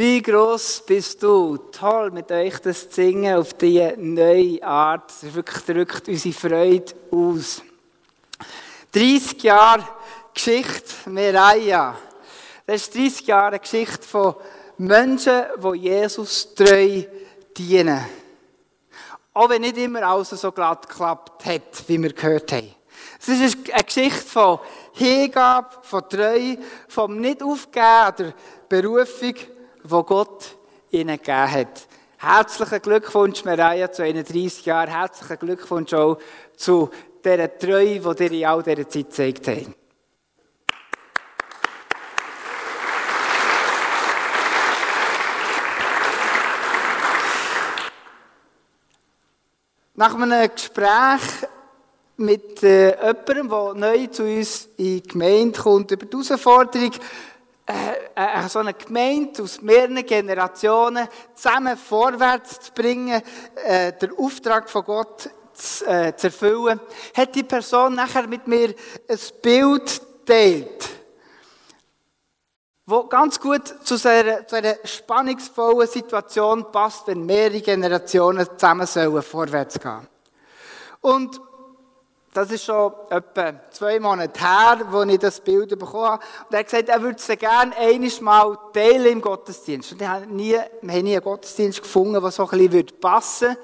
Wie groß bist du? Toll, mit euch das singen auf diese neue Art. Das wirklich drückt unsere Freude aus. 30 Jahre Geschichte Mereia. Das ist 30 Jahre Geschichte von Menschen, die Jesus treu dienen. Auch wenn nicht immer alles so glatt geklappt hat, wie wir gehört haben. Es ist eine Geschichte von Hingabe, von Treue, vom Nicht-Aufgeben der Berufung, die Gott ihnen gegeben hat. Herzlichen Glückwunsch, Maria, zu 31 Jahren. Herzlichen Glückwunsch auch zu dieser Treue, die ihr in all dieser Zeit gezeigt habt. Nach einem Gespräch mit äh, jemandem, der neu zu uns in die Gemeinde kommt, über die Herausforderung, äh, äh, so eine Gemeinde aus mehreren Generationen zusammen vorwärts zu bringen, äh, den Auftrag von Gott zu, äh, zu erfüllen, hat die Person nachher mit mir ein Bild teilt, wo ganz gut zu einer, zu einer spannungsvollen Situation passt, wenn mehrere Generationen zusammen sollen vorwärts gehen. Und das ist schon etwa zwei Monate her, wo ich das Bild bekommen habe. Und er hat gesagt, er würde es gerne einiges Mal teilen im Gottesdienst. Und ich habe nie, wir haben nie einen Gottesdienst gefunden, der so ein bisschen passen würde.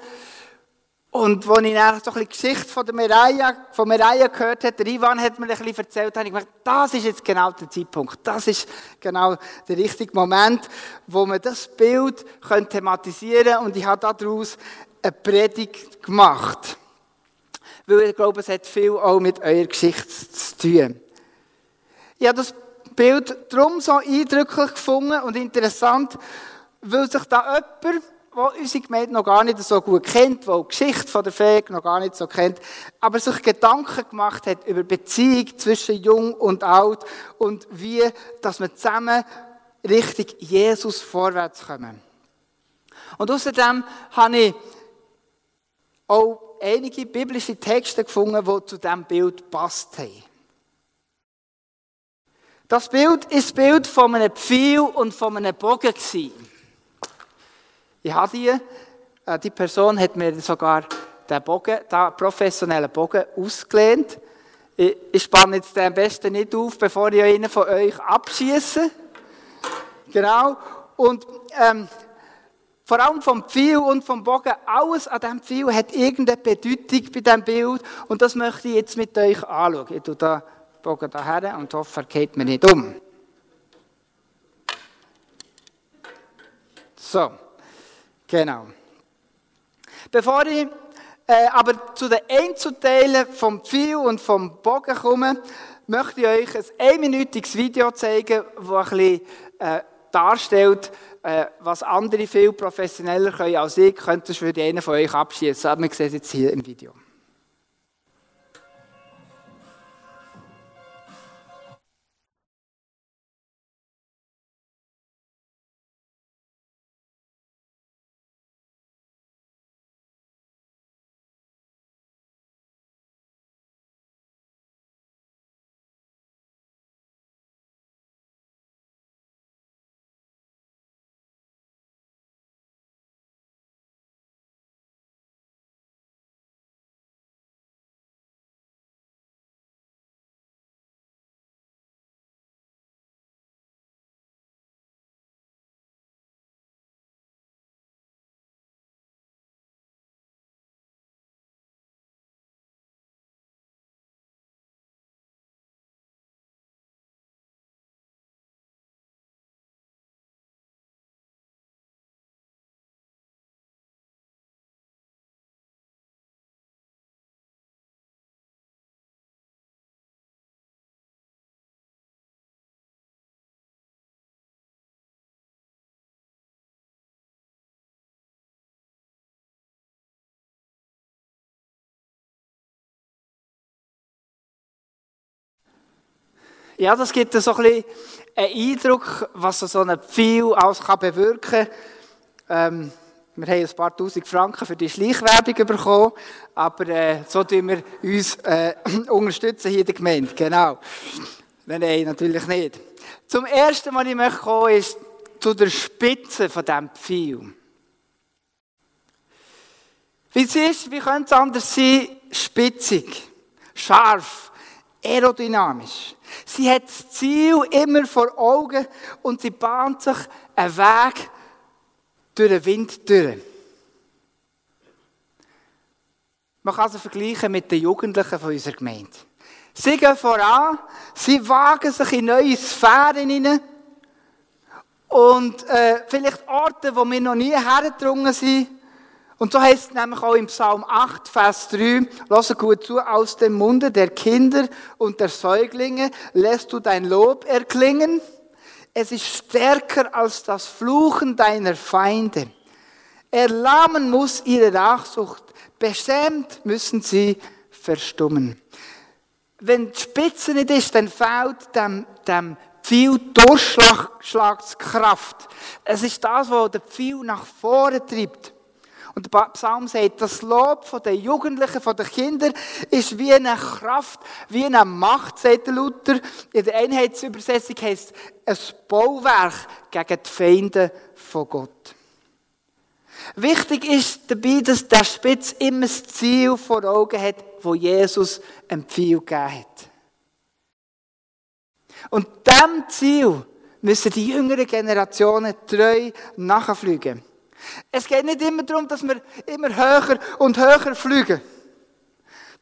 Und als ich dann so ein bisschen Geschichte von der Mireia, von Mireia gehört habe, der Ivan hat mir ein bisschen erzählt, habe ich gedacht, das ist jetzt genau der Zeitpunkt. Das ist genau der richtige Moment, wo man das Bild thematisieren könnte. Und ich habe daraus eine Predigt gemacht weil ich glaube, es hat viel auch mit eurer Geschichte zu tun. Ich habe das Bild darum so eindrücklich gefunden und interessant, weil sich da jemand, der unsere Gemeinde noch gar nicht so gut kennt, der die Geschichte von der Fähig noch gar nicht so kennt, aber sich Gedanken gemacht hat über Beziehung zwischen Jung und Alt und wie, dass wir zusammen richtig Jesus vorwärts kommen. Und außerdem habe ich auch einige biblische Texte gefunden, die zu diesem Bild passt haben. Das Bild ist das Bild von einem Pfeil und von einem Bogen. Ich habe die, äh, die Person hat mir sogar den Bogen, den professionellen Bogen ausgelehnt. Ich, spanne jetzt den am besten nicht auf, bevor ich einen von euch abschieße. Genau. Und ähm, vor allem vom Pfeil und vom Bogen, alles an diesem Pfeil hat irgendeine Bedeutung bei diesem Bild. Und das möchte ich jetzt mit euch anschauen. Ich tue den Bogen daher und hoffe, er geht mir nicht um. So, genau. Bevor ich äh, aber zu den Einzelteilen vom Pfeil und vom Bogen komme, möchte ich euch ein einminütiges Video zeigen, das ein bisschen äh, darstellt, äh, was andere viel professioneller können als ich, könnte ich für einen von euch abschießen. Aber wir sehen es jetzt hier im Video. Ja, das gibt so ein bisschen einen Eindruck, was so ein Pfeil alles kann bewirken kann. Ähm, wir haben ein paar tausend Franken für die Schleichwerbung bekommen, aber äh, so tun wir uns äh, unterstützen hier in der Gemeinde. Genau. Nein, nein, natürlich nicht. Zum Ersten, was ich möchte kommen, ist, zu der Spitze von diesem Pfeil. Wie sie ist, wie könnte es anders sein, spitzig, scharf, aerodynamisch. Sie hat das Ziel immer vor Augen und sie bahnt sich einen Weg durch den Wind durch. Man kann sie vergleichen mit den Jugendlichen von unserer Gemeinde. Sie gehen voran, sie wagen sich in neue Sphären hinein und äh, vielleicht Orte, wo wir noch nie hergedrungen sind. Und so heißt es nämlich auch im Psalm 8, Vers 3, lass gut zu, aus dem Munde der Kinder und der Säuglinge lässt du dein Lob erklingen. Es ist stärker als das Fluchen deiner Feinde. Erlahmen muss ihre Nachsucht, beschämt müssen sie verstummen. Wenn die Spitze nicht ist, dann fehlt dem, dem Pfeil Durchschlagskraft. Es ist das, was der Pfeil nach vorne treibt. Und der Psalm sagt, das Lob den Jugendlichen, von den Kindern ist wie eine Kraft, wie eine Macht, sagt der Luther. In der Einheitsübersetzung heißt es ein Bauwerk gegen die Feinde von Gott. Wichtig ist dabei, dass der Spitz immer das Ziel vor Augen hat, wo Jesus Pfeil gegeben hat. Und diesem Ziel müssen die jüngeren Generationen treu nachfliegen. Es geht nicht immer darum, dass wir immer höher und höher fliegen.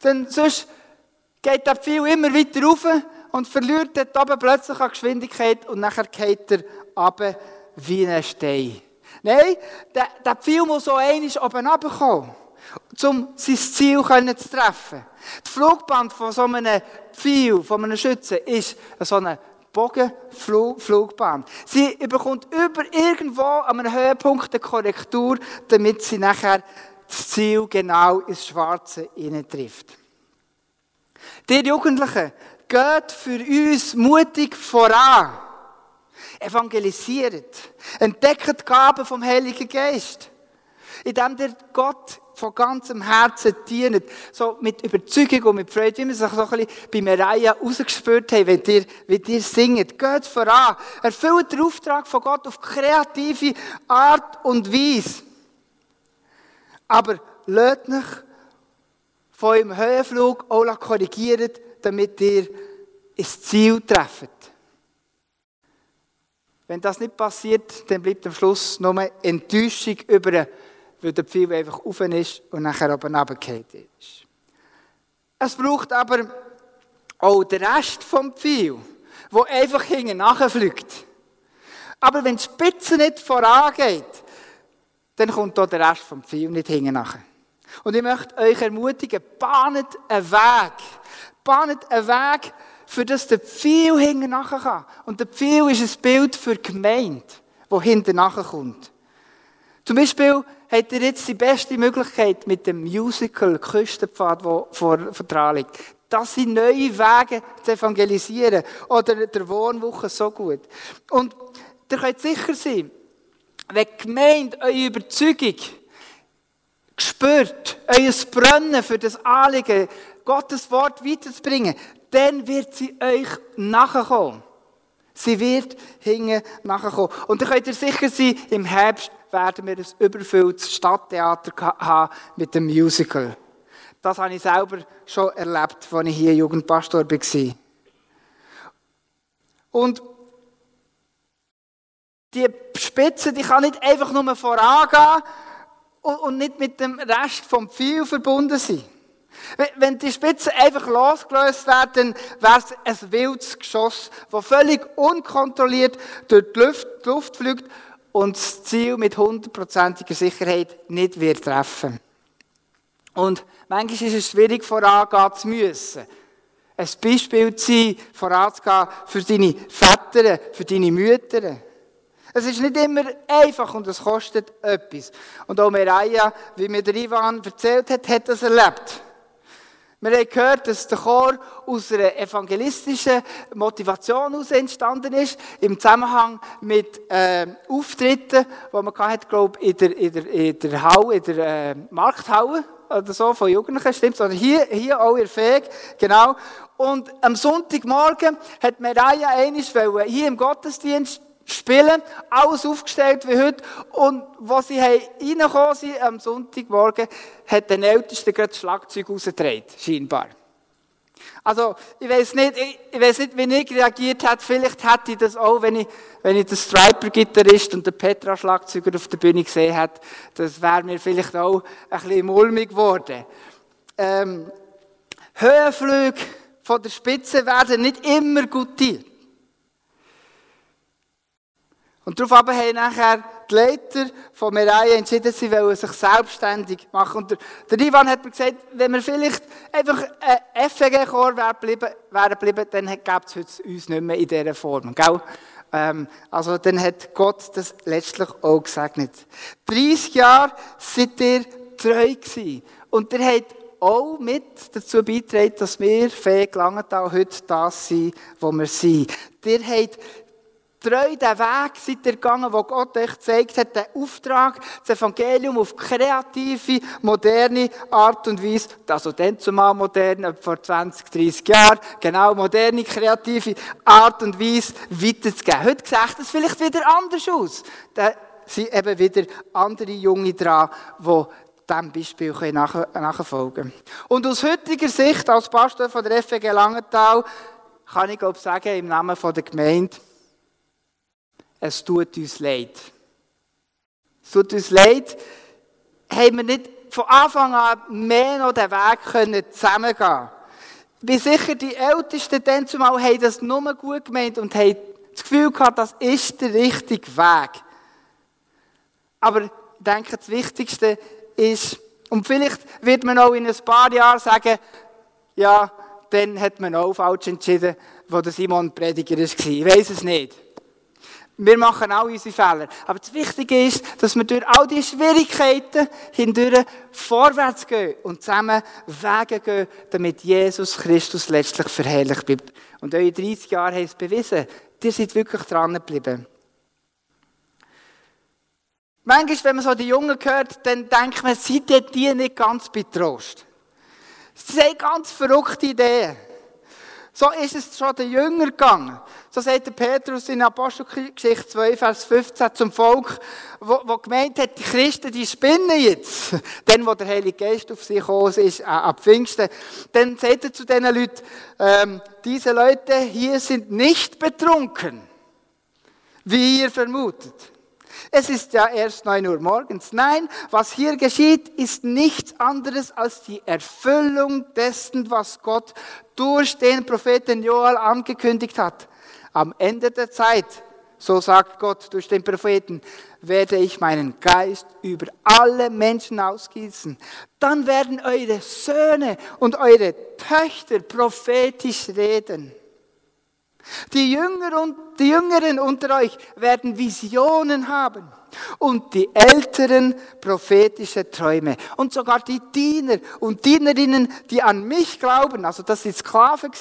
Denn sonst geht der Pfeil immer weiter rauf und verliert dort oben plötzlich an Geschwindigkeit und nachher geht er runter wie ein Stein. Nein, der, der Pfeil muss so einmal oben runterkommen, um sein Ziel zu treffen. Die Flugbahn von so einem Pfeil, von einem Schützen, ist so eine Bogenflugbahn. Sie bekommt über irgendwo an einem Höhepunkt eine Korrektur, damit sie nachher das Ziel genau ins Schwarze trifft. Die Jugendlichen, geht für uns mutig voran. Evangelisiert. Entdeckt die Gaben vom Heiligen Geist. Indem der Gott von ganzem Herzen dienen, so mit Überzeugung und mit Freude, wie wir sich so ein bisschen bei Maria rausgespürt haben, wenn ihr, wenn ihr singt. Geht voran. Erfüllt den Auftrag von Gott auf kreative Art und Weise. Aber lasst euch von eurem Höhenflug auch korrigieren, damit ihr ins Ziel trefft. Wenn das nicht passiert, dann bleibt am Schluss nur Enttäuschung über weil der Pfeil einfach auf ist und nachher oben runtergefallen ist. Es braucht aber auch den Rest vom Pfeil, der einfach hinten nachfliegt. Aber wenn die Spitze nicht vorangeht, dann kommt auch der Rest vom Pfeil nicht hinten nach. Und ich möchte euch ermutigen, bahnet einen Weg. Bahnet einen Weg, für das der Pfeil hinten nachher kann. Und der Pfeil ist ein Bild für die Gemeinde, die hinten nachher kommt. Zum Beispiel habt ihr jetzt die beste Möglichkeit mit dem Musical Küstenpfad, der vor, vor. Das sind neue Wege zu evangelisieren. Oder der Wohnwoche so gut. Und ihr könnt sicher sein, wenn die Gemeinde eure Überzeugung spürt, euer Brennen für das Anliegen, Gottes Wort weiterzubringen, dann wird sie euch nachkommen. Sie wird hinten nachkommen. Und dann könnt ihr sicher sein, im Herbst werden wir ein überfülltes Stadttheater haben mit dem Musical. Das habe ich selber schon erlebt, als ich hier Jugendpastor war. Und die Spitze, die kann nicht einfach nur vorangehen und nicht mit dem Rest vom Pfeil verbunden sein. Wenn die Spitzen einfach losgelöst werden, wäre es ein wildes Geschoss, das völlig unkontrolliert durch die Luft, die Luft fliegt und das Ziel mit hundertprozentiger Sicherheit nicht wird treffen. Und manchmal ist es schwierig, vorangehen zu müssen. Ein Beispiel zu sein, voranzugehen für deine Väter, für deine Mütter. Es ist nicht immer einfach und es kostet etwas. Und auch Miraya, wie mir der Ivan erzählt hat, hat das erlebt. Wir haben gehört, dass der Chor aus einer evangelistischen Motivation heraus entstanden ist, im Zusammenhang mit äh, Auftritten, die man hatte, glaube ich, in der, in der, in der Halle, in der äh, Markthalle oder so, von Jugendlichen, stimmt Oder hier, hier auch ihr Fähig, genau. Und am Sonntagmorgen hat Maria einisch hier im Gottesdienst spielen, alles aufgestellt wie heute. Und wo sie reingekommen sind, am Sonntagmorgen, hat der Älteste gerade das Schlagzeug rausgedreht, scheinbar. Also, ich weiß nicht, ich, ich weiß nicht, wie ich reagiert hätte. Vielleicht hätte ich das auch, wenn ich, wenn ich den Striper-Gitarrist und den Petra-Schlagzeuger auf der Bühne gesehen hätte. Das wäre mir vielleicht auch ein bisschen mulmig geworden. Ähm, Höhenflüge von der Spitze werden nicht immer gutiert. Und darauf haben nachher die Leiter von Mereie entschieden, sie wollen sich selbstständig machen. Und der, Ivan hat mir gesagt, wenn wir vielleicht einfach ein FEG-Chor wären geblieben, geblieben, dann gäbe es uns nicht mehr in dieser Form. Gell? Ähm, also dann hat Gott das letztlich auch gesegnet. 30 Jahre seid ihr treu gewesen. Und ihr habt auch mit dazu beitragen, dass wir Fee Langenthal heute das sind, wo wir sind. Ihr habt treu den Weg seid ihr gegangen, wo Gott euch gezeigt hat, den Auftrag, das Evangelium auf kreative, moderne Art und Weise, also dann zumal modern, vor 20, 30 Jahren, genau, moderne, kreative Art und Weise weiterzugeben. Heute sieht es vielleicht wieder anders aus. Da sind eben wieder andere Junge dran, die diesem Beispiel nachfolgen können. Und aus heutiger Sicht, als Pastor von der FG Langenthal, kann ich glaube sagen, im Namen der Gemeinde, es tut uns leid. Es tut uns leid, haben wir nicht von Anfang an mehr noch den Weg können zusammengehen Ich bin sicher, die Ältesten dann zumal haben das nur gut gemeint und haben das Gefühl gehabt, das ist der richtige Weg. Aber ich denke, das Wichtigste ist, und vielleicht wird man auch in ein paar Jahren sagen, ja, dann hat man auch falsch entschieden, wo der Simon Prediger war. Ich weiß es nicht. Wir machen auch unsere Fehler. Aber das Wichtige ist, dass wir durch all diese Schwierigkeiten hindurch vorwärts gehen und zusammen Wege gehen, damit Jesus Christus letztlich verherrlicht bleibt. Und eure 30 Jahre haben es bewiesen. Ihr seid wirklich dran geblieben. Manchmal, wenn man so die Jungen hört, dann denkt man, seid ihr nicht ganz betrost? Sie haben ganz verrückte Ideen. So ist es schon den Jüngern gegangen. So sagt der Petrus in Apostelgeschichte 2, Vers 15 zum Volk, wo, wo gemeint hat, die Christen, die spinnen jetzt. Dann, wo der Heilige Geist auf sie gekommen ist, äh, ab Pfingsten. Dann sagt er zu diesen Leuten, ähm, diese Leute hier sind nicht betrunken, wie ihr vermutet. Es ist ja erst neun Uhr morgens. Nein, was hier geschieht, ist nichts anderes als die Erfüllung dessen, was Gott durch den Propheten Joel angekündigt hat. Am Ende der Zeit, so sagt Gott durch den Propheten, werde ich meinen Geist über alle Menschen ausgießen. Dann werden eure Söhne und eure Töchter prophetisch reden. Die, Jünger und, die Jüngeren unter euch werden Visionen haben und die Älteren prophetische Träume. Und sogar die Diener und Dienerinnen, die an mich glauben, also das sind Sklaven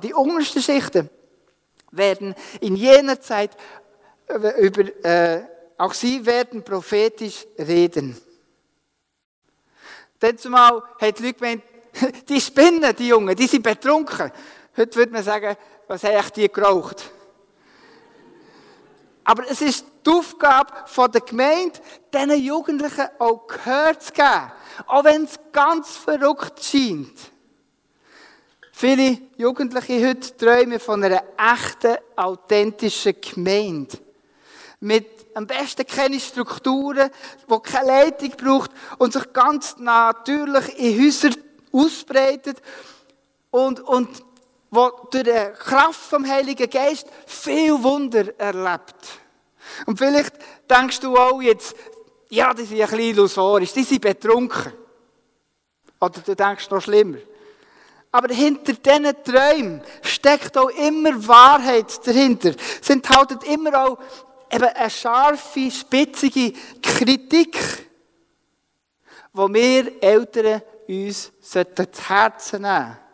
die unterste Schichten, werden in jener Zeit äh, über, äh, auch sie werden prophetisch reden. Denn zumal hat die Leute gemeint, die spinnen, die Jungen, die sind betrunken. Heute würde man sagen, was haben die geraucht? Aber es ist die Aufgabe der Gemeinde, diesen Jugendlichen auch Gehör zu geben. Auch wenn es ganz verrückt scheint. Viele Jugendliche heute träumen von einer echten, authentischen Gemeinde. Mit am besten keine Strukturen, die keine Leitung braucht und sich ganz natürlich in Häusern ausbreitet und, und wo durch die Kraft vom Heiligen Geist viel Wunder erlebt. Und vielleicht denkst du auch jetzt, ja, die sind ein bisschen illusorisch, die sind betrunken. Oder du denkst noch schlimmer. Aber hinter diesen Träumen steckt auch immer Wahrheit dahinter. Es enthält immer auch eben eine scharfe, spitzige Kritik, wo wir Eltern uns zu Herzen nehmen sollten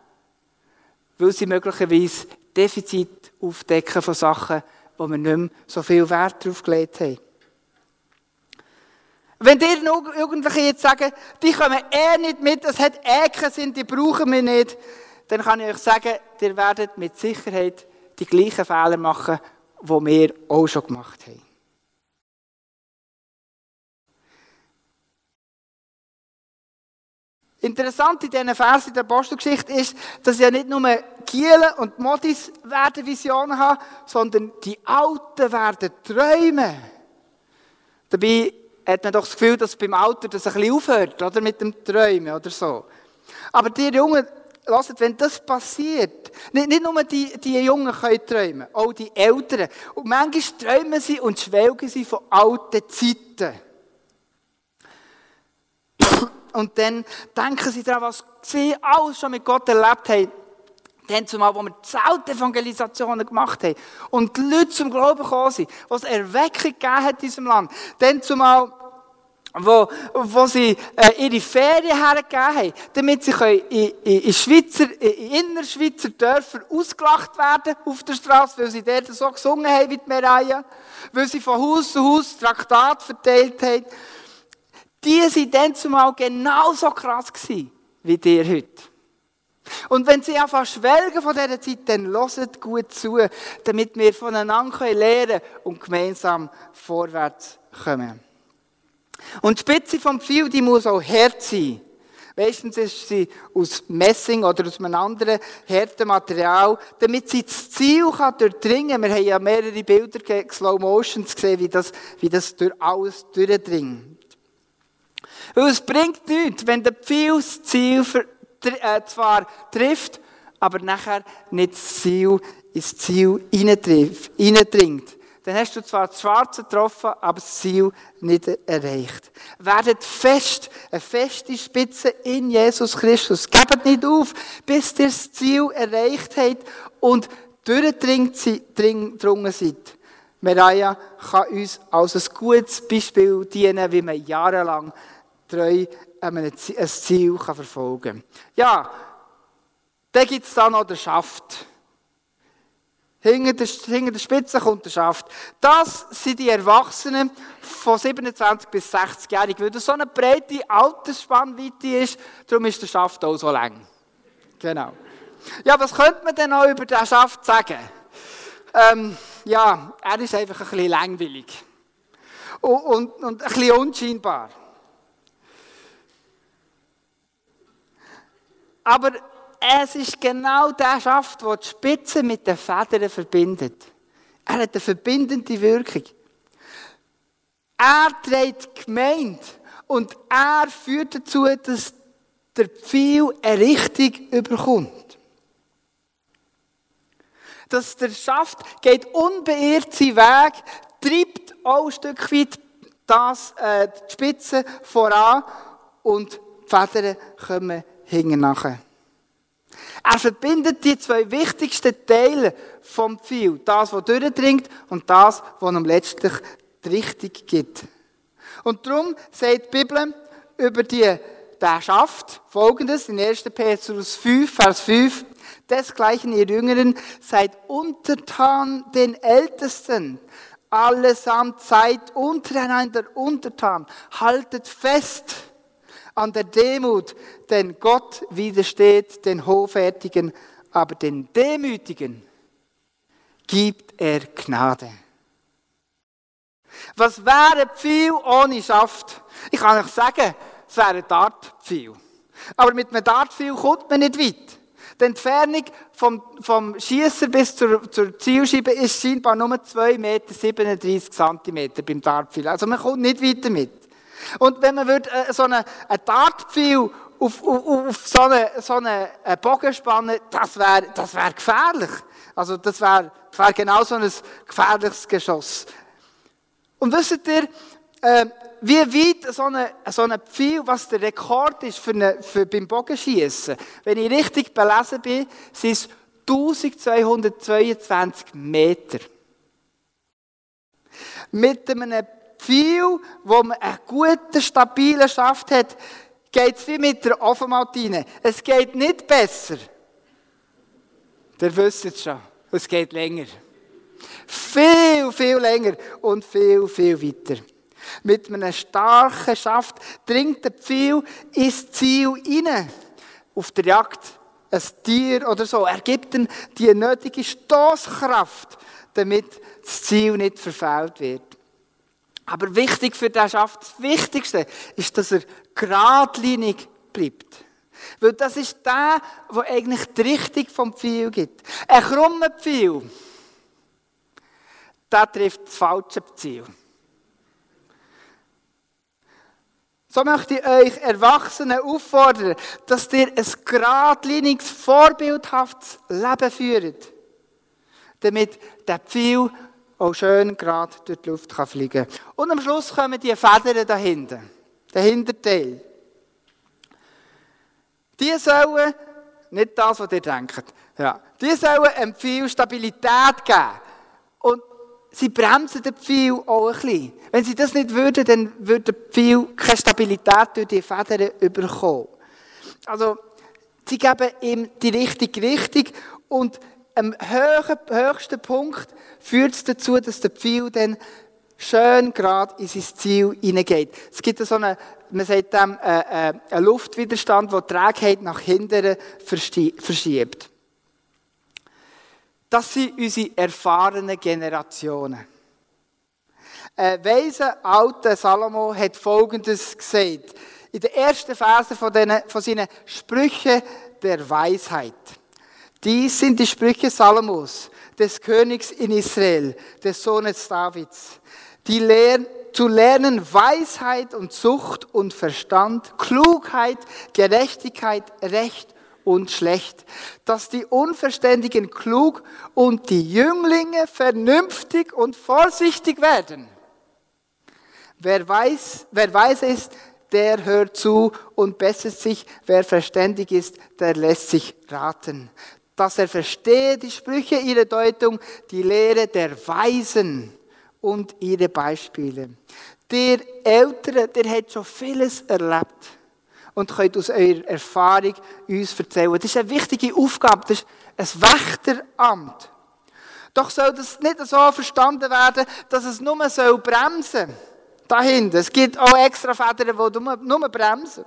weil sie möglicherweise Defizit aufdecken von Sachen, wo wir nicht mehr so viel Wert darauf gelegt haben. Wenn dir Jugendliche jetzt sagen, die kommen eh nicht mit, es hat eh keinen Sinn, die brauchen wir nicht, dann kann ich euch sagen, ihr werdet mit Sicherheit die gleichen Fehler machen die wir auch schon gemacht haben. Interessant in diesen Versen der Apostelgeschichte ist, dass ja nicht nur Kielen und Modis werden Visionen haben, sondern die Alten werden träumen. Dabei hat man doch das Gefühl, dass beim Alter das ein bisschen aufhört, oder? Mit dem Träumen oder so. Aber die Jungen, lasst, wenn das passiert, nicht, nicht nur die, die Jungen können träumen, auch die Älteren. Und manchmal träumen sie und schwelgen sie von alten Zeiten. Und dann denken sie daran, was sie alles schon mit Gott erlebt haben. Dann zumal, wo wir Zeltevangelisationen gemacht haben und die Leute zum Glauben gekommen sind, was Erweckung gegeben hat in diesem Land. Dann zumal, wo, wo sie äh, ihre Ferien hergegeben haben, damit sie können in, in, in, Schweizer, in Innerschweizer Dörfer ausgelacht werden auf der Straße, weil sie dort so gesungen haben wie die Medaille, weil sie von Haus zu Haus Traktat verteilt haben. Die waren dann zumal genauso krass gewesen, wie dir heute. Und wenn Sie einfach schwelgen von dieser Zeit, dann hört gut zu, damit wir voneinander lernen und gemeinsam vorwärts kommen. Und die Spitze vom Pfeil, die muss auch hart sein. Meistens ist sie aus Messing oder aus einem anderen harten Material, damit sie das Ziel kann durchdringen kann. Wir haben ja mehrere Bilder, Slow Motions gesehen, wie das, wie das durch alles durchdringt. Weil es bringt nichts, wenn der Pfeil das Ziel äh, zwar trifft, aber nachher nicht das Ziel ins Ziel hineindringt. Dann hast du zwar das Schwarze getroffen, aber das Ziel nicht erreicht. Werdet fest, eine feste Spitze in Jesus Christus. Gebt nicht auf, bis ihr das Ziel erreicht habt und durchdrungen seid. Maria kann uns als ein gutes Beispiel dienen, wie man jahrelang treu ein Ziel verfolgen kann. Ja, dann gibt es dann noch den Schaft. Hinter der, hinter der Spitze kommt der Schaft. Das sind die Erwachsenen von 27 bis 60 Jahren. Weil das so eine breite Altersspannweite ist, darum ist der Schaft auch so lang. Genau. Ja, was könnte man denn noch über den Schaft sagen? Ähm, ja, er ist einfach ein bisschen langweilig. Und, und, und ein bisschen unscheinbar. Aber es ist genau der Schaft, der die Spitze mit den Federn verbindet. Er hat eine verbindende Wirkung. Er trägt die Gemeinde und er führt dazu, dass der Pfeil eine Richtung überkommt. Dass der Schaft geht unbeirrt seinen Weg, treibt auch ein Stück weit das, äh, die Spitze voran und die Federn kommen hinten nachher. Er verbindet die zwei wichtigsten Teile vom Pfeil. Das, was durchdringt und das, was ihm letztlich die Richtung gibt. Und darum sagt die Bibel über die, der Schaft folgendes in 1. Petrus 5, Vers 5. Desgleichen, ihr Jüngeren, seid untertan den Ältesten. Allesamt seid untereinander untertan. Haltet fest an der Demut, denn Gott widersteht den Hoffärtigen, aber den Demütigen gibt er Gnade. Was wäre Pfeil ohne Schaft? Ich kann euch sagen, es wäre ein Dartpfeil. Aber mit einem Dartpfeil kommt man nicht weit. Die Entfernung vom, vom Schießer bis zur, zur Zielscheibe ist scheinbar nur 2,37 Meter Meter beim Dartpfeil. Also man kommt nicht weiter mit. Und wenn man würde, äh, so einen, einen Dartpfeil auf, auf, auf so einen so eine äh, Bogen spannen, das wäre das wär gefährlich. Also das wäre wär genau so ein gefährliches Geschoss. Und wisst ihr, äh, wie weit so ein so eine Pfeil, was der Rekord ist für, eine, für beim Bogenschießen? Wenn ich richtig belesen bin, sind es 1222 Meter. Mit einem viel, wo man einen guten, stabilen Schaft hat, geht es wie mit der Ofenmaltine. Es geht nicht besser. Der wisst es schon. Es geht länger. Viel, viel länger und viel, viel weiter. Mit einem starken Schaft dringt der Pfeil ins Ziel hinein. Auf der Jagd ein Tier oder so. Er gibt ihm die nötige Stoßkraft, damit das Ziel nicht verfehlt wird. Aber wichtig für den Schaft, das Wichtigste ist, dass er geradlinig bleibt. Weil das ist der, der eigentlich die Richtung vom Pfeil gibt. Ein krummer Pfeil, der trifft das falsche Ziel. So möchte ich euch Erwachsene auffordern, dass ihr ein geradliniges, vorbildhaftes Leben führt, damit der Pfeil auch schön gerade durch die Luft fliegen kann. Und am Schluss kommen die Federn dahinter, der Hinterteil. Die sollen, nicht das, was ihr denkt, ja, die sollen einem Pfeil Stabilität geben. Und sie bremsen den Pfeil auch ein bisschen. Wenn sie das nicht würden, dann würde der Pfeil keine Stabilität durch die Federn bekommen. Also, sie geben ihm die richtige Richtung und am höchsten Punkt führt es dazu, dass der Pfeil dann schön gerade in sein Ziel hineingeht. Es gibt so eine, man sagt dem, äh, äh, einen Luftwiderstand, der die Trägheit nach hinten verschiebt. Das sind unsere erfahrenen Generationen. Ein weiser alter Salomo hat Folgendes gesagt. In der ersten Phase von, den, von seinen Sprüchen der Weisheit. Dies sind die Sprüche Salomos, des Königs in Israel, des Sohnes Davids. Die Lehr zu lernen Weisheit und Zucht und Verstand, Klugheit, Gerechtigkeit, Recht und schlecht, dass die Unverständigen klug und die Jünglinge vernünftig und vorsichtig werden. Wer weiß, wer weiß ist, der hört zu und bessert sich. Wer verständig ist, der lässt sich raten. Dass er verstehe die Sprüche, ihre Deutung, die Lehre der Weisen und ihre Beispiele. Der Ältere, der hat schon vieles erlebt und könnt aus eurer Erfahrung uns erzählen. Das ist eine wichtige Aufgabe, das ist ein Wächteramt. Doch soll das nicht so verstanden werden, dass es nur soll bremsen Da hinten. Es gibt auch extra Federn, die nur, nur bremsen.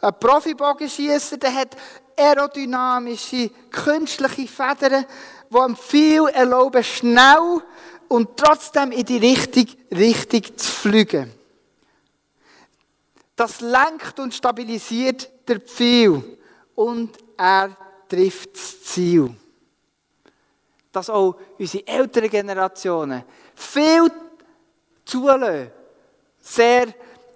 Ein Profibogenschießer, der hat aerodynamische, künstliche Federn, die ihm viel erlauben, schnell und trotzdem in die Richtung zu fliegen. Das lenkt und stabilisiert der Pfeil und er trifft das Ziel. Dass auch unsere älteren Generationen viel zulassen, sehr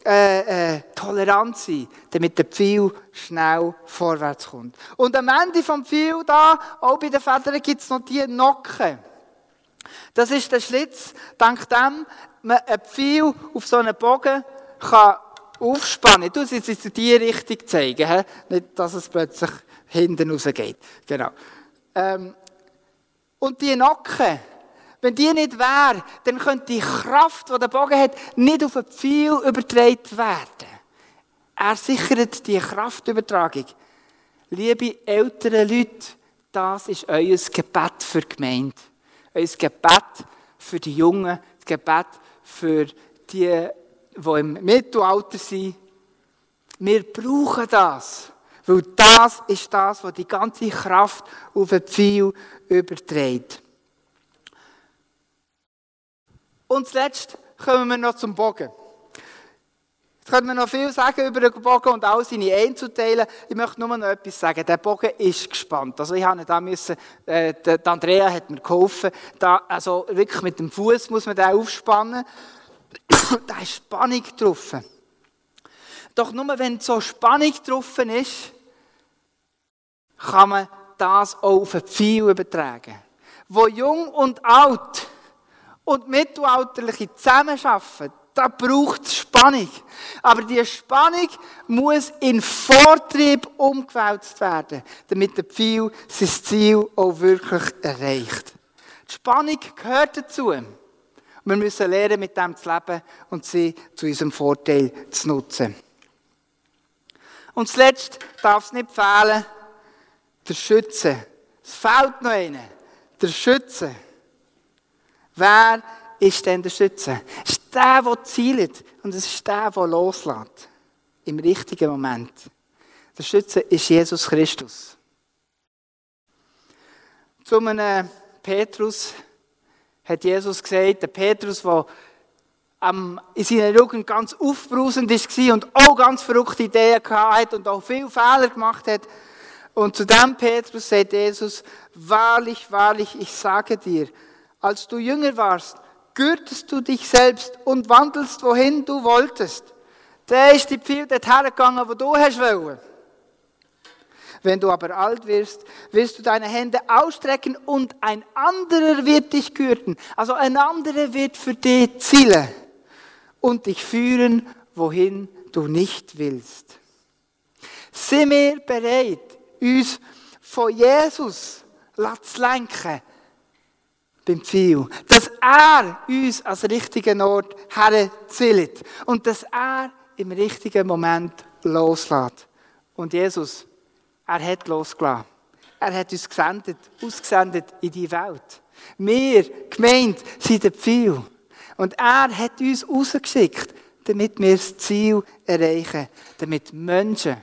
äh, äh, tolerant sein, damit der Pfeil schnell vorwärts kommt. Und am Ende vom Pfeil da, auch bei den Federn, gibt es noch die Nocken. Das ist der Schlitz, dank dem man ein Pfeil auf so einen Bogen kann aufspannen. Tue es jetzt in die Richtung zeigen, he? nicht, dass es plötzlich hinten rausgeht. Genau. Ähm, und die Nacken, wenn die nicht wäre, dann könnte die Kraft, die der Bogen hat, nicht auf ein Pfeil übertragen werden. Er sichert die Kraftübertragung. Liebe ältere Leute, das ist euer Gebet für die Gemeinde. Euer Gebet für die Jungen, das Gebet für die die im Mittelalter sind, wir brauchen das. Weil das ist das, was die ganze Kraft auf den Pfeil überträgt. Und zuletzt kommen wir noch zum Bogen. Jetzt können wir noch viel sagen über den Bogen und all seine Einzelteile. Ich möchte nur noch etwas sagen. Der Bogen ist gespannt. Also ich habe da müssen, äh, die Andrea hat mir geholfen. Da, also wirklich mit dem Fuß muss man den aufspannen. da ist Spannung drauf. Doch nur wenn so Spannung drauf ist, kann man das auch auf ein Pfeil übertragen. Wo jung und alt und mittelalterliche zusammenarbeiten, da braucht es Spannung. Aber diese Spannung muss in Vortrieb umgewälzt werden, damit der Pfeil sein Ziel auch wirklich erreicht. Die Spannung gehört dazu. Wir müssen lernen, mit dem zu leben und sie zu unserem Vorteil zu nutzen. Und zuletzt darf es nicht fehlen, der Schütze. Es fehlt noch einer. Der Schütze. Wer ist denn der Schütze? Es ist der, der zielt. Und es ist der, der loslässt. Im richtigen Moment. Der Schütze ist Jesus Christus. zu einem Petrus hat Jesus gesagt, der Petrus, der in seiner Jugend ganz aufbrausend war und auch ganz verrückte Ideen hatte und auch viele Fehler gemacht hat. Und zu dem Petrus sagt Jesus, wahrlich, wahrlich, ich sage dir, als du jünger warst, gürtest du dich selbst und wandelst, wohin du wolltest. Der ist die Pfeil dorthin gegangen, wo du hast wollen. Wenn du aber alt wirst, wirst du deine Hände ausstrecken und ein anderer wird dich gürten. Also ein anderer wird für dich zielen und dich führen, wohin du nicht willst. Sind wir bereit, uns von Jesus zu lenken beim Ziel? Dass er uns als richtigen Ort herzielt und dass er im richtigen Moment loslässt. Und Jesus, er hat losgelassen. Er hat uns gesendet, ausgesendet in die Welt. Wir, gemeint, sind der Pfeil. Und er hat uns rausgeschickt, damit wir das Ziel erreichen, damit Menschen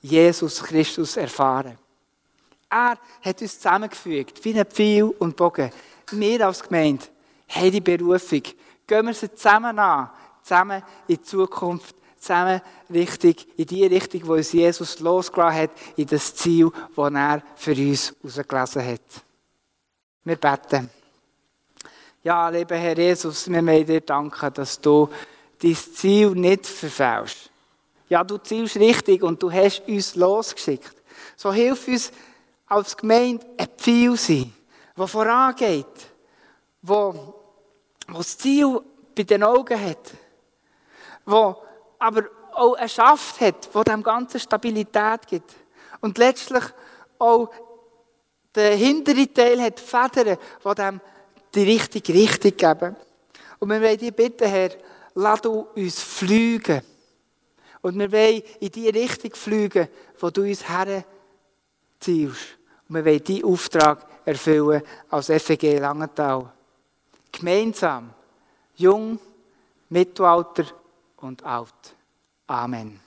Jesus Christus erfahren. Er hat uns zusammengefügt, wie ein Pfeil und Bogen. Wir als Gemeinde haben die Berufung. Gehen wir sie zusammen an, zusammen in die Zukunft, zusammen richtig, in die Richtung, wo uns Jesus losgelassen hat, in das Ziel, das er für uns ausgelesen hat. Wir beten. Ja, lieber Herr Jesus, wir möchten dir danken, dass du dein Ziel nicht verfällst. Ja, du zielst richtig und du hast uns losgeschickt. So hilf uns als Gemeinde ein Pfeil sein, der vorangeht, wo, wo das Ziel bei den Augen hat, wo aber auch eine Schaft hat, wo dem Ganzen Stabilität gibt. Und letztlich auch der hintere Teil hat Federn, die dem die richtige Richtung geben. Und wir wollen dich bitten, Herr, lass du uns fliegen. Und wir wollen in die Richtung fliegen, wo du uns herziehst. Und wir wollen diesen Auftrag erfüllen als FEG Langenthal. Gemeinsam, jung, Mittelalter und alt. Amen.